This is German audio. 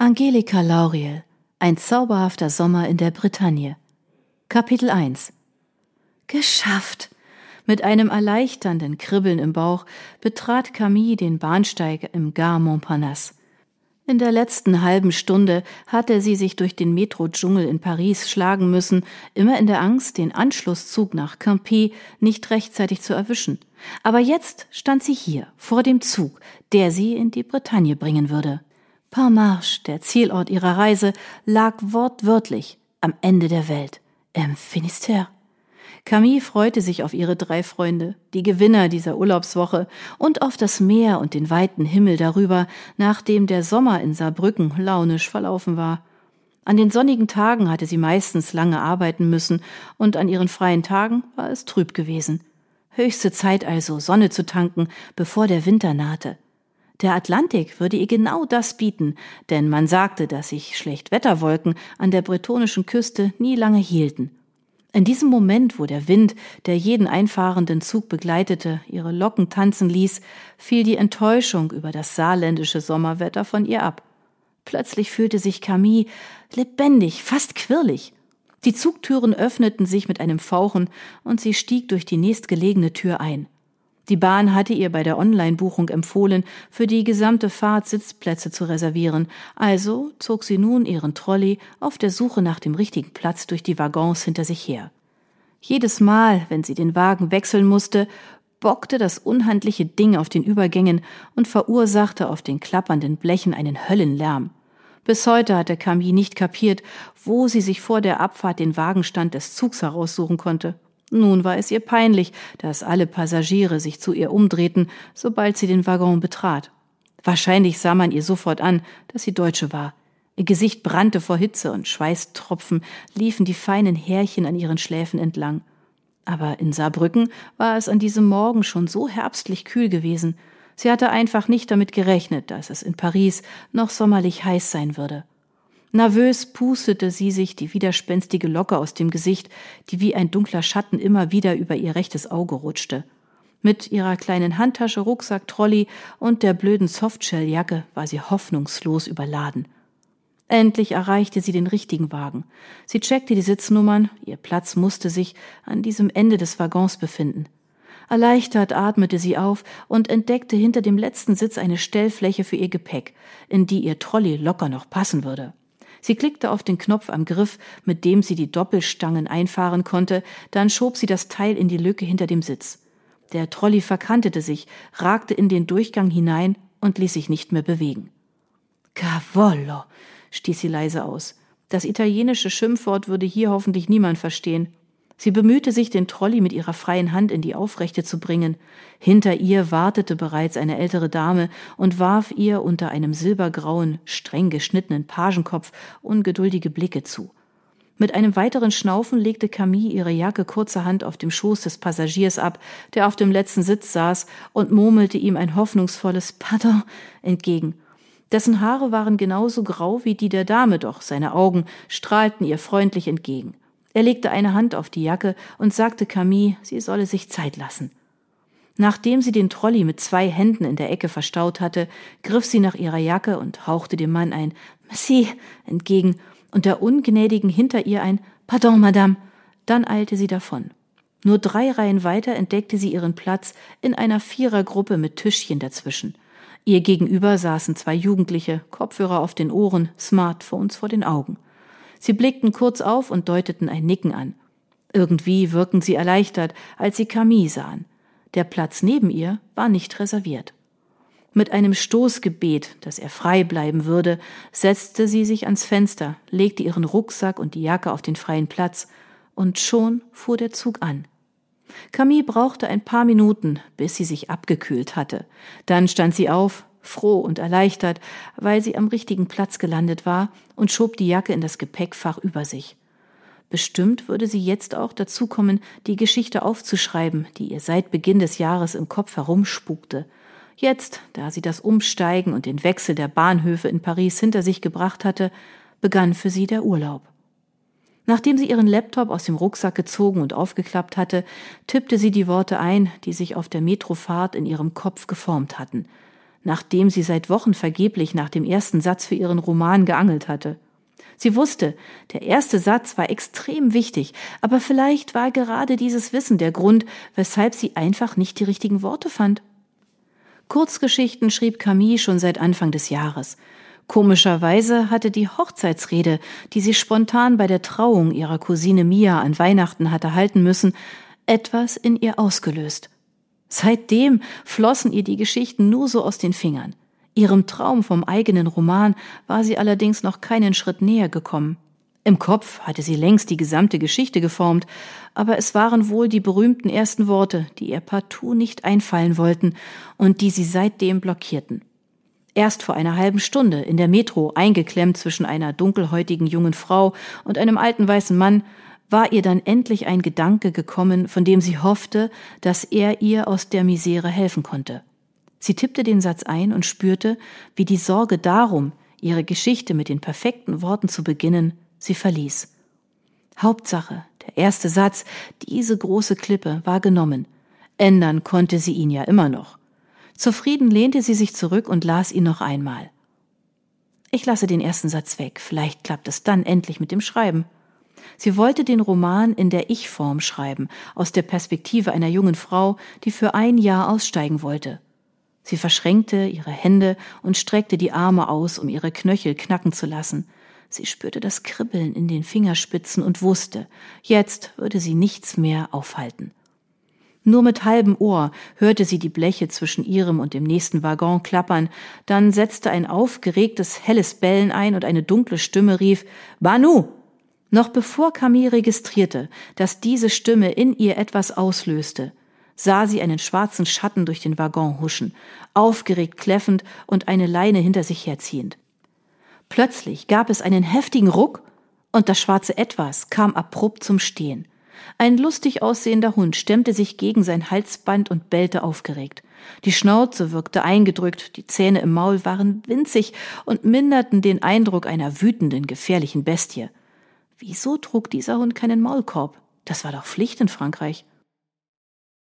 Angelika Lauriel Ein zauberhafter Sommer in der Bretagne Kapitel 1 Geschafft! Mit einem erleichternden Kribbeln im Bauch betrat Camille den Bahnsteig im Gare Montparnasse. In der letzten halben Stunde hatte sie sich durch den Metro-Dschungel in Paris schlagen müssen, immer in der Angst, den Anschlusszug nach Campy nicht rechtzeitig zu erwischen. Aber jetzt stand sie hier, vor dem Zug, der sie in die Bretagne bringen würde. Parmarche, der Zielort ihrer Reise, lag wortwörtlich am Ende der Welt, im Finisterre. Camille freute sich auf ihre drei Freunde, die Gewinner dieser Urlaubswoche, und auf das Meer und den weiten Himmel darüber, nachdem der Sommer in Saarbrücken launisch verlaufen war. An den sonnigen Tagen hatte sie meistens lange arbeiten müssen, und an ihren freien Tagen war es trüb gewesen. Höchste Zeit also, Sonne zu tanken, bevor der Winter nahte. Der Atlantik würde ihr genau das bieten, denn man sagte, dass sich Schlechtwetterwolken an der bretonischen Küste nie lange hielten. In diesem Moment, wo der Wind, der jeden einfahrenden Zug begleitete, ihre Locken tanzen ließ, fiel die Enttäuschung über das saarländische Sommerwetter von ihr ab. Plötzlich fühlte sich Camille lebendig, fast quirlig. Die Zugtüren öffneten sich mit einem Fauchen und sie stieg durch die nächstgelegene Tür ein. Die Bahn hatte ihr bei der Online-Buchung empfohlen, für die gesamte Fahrt Sitzplätze zu reservieren, also zog sie nun ihren Trolley auf der Suche nach dem richtigen Platz durch die Waggons hinter sich her. Jedes Mal, wenn sie den Wagen wechseln musste, bockte das unhandliche Ding auf den Übergängen und verursachte auf den klappernden Blechen einen Höllenlärm. Bis heute hatte Camille nicht kapiert, wo sie sich vor der Abfahrt den Wagenstand des Zugs heraussuchen konnte. Nun war es ihr peinlich, dass alle Passagiere sich zu ihr umdrehten, sobald sie den Waggon betrat. Wahrscheinlich sah man ihr sofort an, dass sie Deutsche war. Ihr Gesicht brannte vor Hitze und Schweißtropfen liefen die feinen Härchen an ihren Schläfen entlang. Aber in Saarbrücken war es an diesem Morgen schon so herbstlich kühl gewesen. Sie hatte einfach nicht damit gerechnet, dass es in Paris noch sommerlich heiß sein würde. Nervös pustete sie sich die widerspenstige Locke aus dem Gesicht, die wie ein dunkler Schatten immer wieder über ihr rechtes Auge rutschte. Mit ihrer kleinen Handtasche, Rucksack, Trolley und der blöden Softshelljacke war sie hoffnungslos überladen. Endlich erreichte sie den richtigen Wagen. Sie checkte die Sitznummern, ihr Platz musste sich an diesem Ende des Waggons befinden. Erleichtert atmete sie auf und entdeckte hinter dem letzten Sitz eine Stellfläche für ihr Gepäck, in die ihr Trolley locker noch passen würde. Sie klickte auf den Knopf am Griff, mit dem sie die Doppelstangen einfahren konnte, dann schob sie das Teil in die Lücke hinter dem Sitz. Der Trolley verkantete sich, ragte in den Durchgang hinein und ließ sich nicht mehr bewegen. Cavollo, stieß sie leise aus. Das italienische Schimpfwort würde hier hoffentlich niemand verstehen. Sie bemühte sich, den Trolley mit ihrer freien Hand in die Aufrechte zu bringen. Hinter ihr wartete bereits eine ältere Dame und warf ihr unter einem silbergrauen, streng geschnittenen Pagenkopf ungeduldige Blicke zu. Mit einem weiteren Schnaufen legte Camille ihre Jacke kurzerhand auf dem Schoß des Passagiers ab, der auf dem letzten Sitz saß, und murmelte ihm ein hoffnungsvolles Pardon entgegen. Dessen Haare waren genauso grau wie die der Dame, doch seine Augen strahlten ihr freundlich entgegen. Er legte eine Hand auf die Jacke und sagte Camille, sie solle sich Zeit lassen. Nachdem sie den Trolley mit zwei Händen in der Ecke verstaut hatte, griff sie nach ihrer Jacke und hauchte dem Mann ein Merci entgegen und der Ungnädigen hinter ihr ein Pardon, Madame. Dann eilte sie davon. Nur drei Reihen weiter entdeckte sie ihren Platz in einer Vierergruppe mit Tischchen dazwischen. Ihr gegenüber saßen zwei Jugendliche, Kopfhörer auf den Ohren, Smartphones vor den Augen. Sie blickten kurz auf und deuteten ein Nicken an. Irgendwie wirkten sie erleichtert, als sie Camille sahen. Der Platz neben ihr war nicht reserviert. Mit einem Stoßgebet, dass er frei bleiben würde, setzte sie sich ans Fenster, legte ihren Rucksack und die Jacke auf den freien Platz, und schon fuhr der Zug an. Camille brauchte ein paar Minuten, bis sie sich abgekühlt hatte. Dann stand sie auf, froh und erleichtert, weil sie am richtigen Platz gelandet war und schob die Jacke in das Gepäckfach über sich. Bestimmt würde sie jetzt auch dazu kommen, die Geschichte aufzuschreiben, die ihr seit Beginn des Jahres im Kopf herumspukte. Jetzt, da sie das Umsteigen und den Wechsel der Bahnhöfe in Paris hinter sich gebracht hatte, begann für sie der Urlaub. Nachdem sie ihren Laptop aus dem Rucksack gezogen und aufgeklappt hatte, tippte sie die Worte ein, die sich auf der Metrofahrt in ihrem Kopf geformt hatten – nachdem sie seit Wochen vergeblich nach dem ersten Satz für ihren Roman geangelt hatte. Sie wusste, der erste Satz war extrem wichtig, aber vielleicht war gerade dieses Wissen der Grund, weshalb sie einfach nicht die richtigen Worte fand. Kurzgeschichten schrieb Camille schon seit Anfang des Jahres. Komischerweise hatte die Hochzeitsrede, die sie spontan bei der Trauung ihrer Cousine Mia an Weihnachten hatte halten müssen, etwas in ihr ausgelöst. Seitdem flossen ihr die Geschichten nur so aus den Fingern. Ihrem Traum vom eigenen Roman war sie allerdings noch keinen Schritt näher gekommen. Im Kopf hatte sie längst die gesamte Geschichte geformt, aber es waren wohl die berühmten ersten Worte, die ihr partout nicht einfallen wollten und die sie seitdem blockierten. Erst vor einer halben Stunde in der Metro eingeklemmt zwischen einer dunkelhäutigen jungen Frau und einem alten weißen Mann war ihr dann endlich ein Gedanke gekommen, von dem sie hoffte, dass er ihr aus der Misere helfen konnte. Sie tippte den Satz ein und spürte, wie die Sorge darum, ihre Geschichte mit den perfekten Worten zu beginnen, sie verließ. Hauptsache, der erste Satz, diese große Klippe, war genommen. Ändern konnte sie ihn ja immer noch. Zufrieden lehnte sie sich zurück und las ihn noch einmal. Ich lasse den ersten Satz weg, vielleicht klappt es dann endlich mit dem Schreiben. Sie wollte den Roman in der Ich-Form schreiben, aus der Perspektive einer jungen Frau, die für ein Jahr aussteigen wollte. Sie verschränkte ihre Hände und streckte die Arme aus, um ihre Knöchel knacken zu lassen. Sie spürte das Kribbeln in den Fingerspitzen und wusste, jetzt würde sie nichts mehr aufhalten. Nur mit halbem Ohr hörte sie die Bleche zwischen ihrem und dem nächsten Waggon klappern, dann setzte ein aufgeregtes, helles Bellen ein und eine dunkle Stimme rief Banu. Noch bevor Camille registrierte, dass diese Stimme in ihr etwas auslöste, sah sie einen schwarzen Schatten durch den Waggon huschen, aufgeregt kläffend und eine Leine hinter sich herziehend. Plötzlich gab es einen heftigen Ruck und das schwarze Etwas kam abrupt zum Stehen. Ein lustig aussehender Hund stemmte sich gegen sein Halsband und bellte aufgeregt. Die Schnauze wirkte eingedrückt, die Zähne im Maul waren winzig und minderten den Eindruck einer wütenden, gefährlichen Bestie. Wieso trug dieser Hund keinen Maulkorb? Das war doch Pflicht in Frankreich.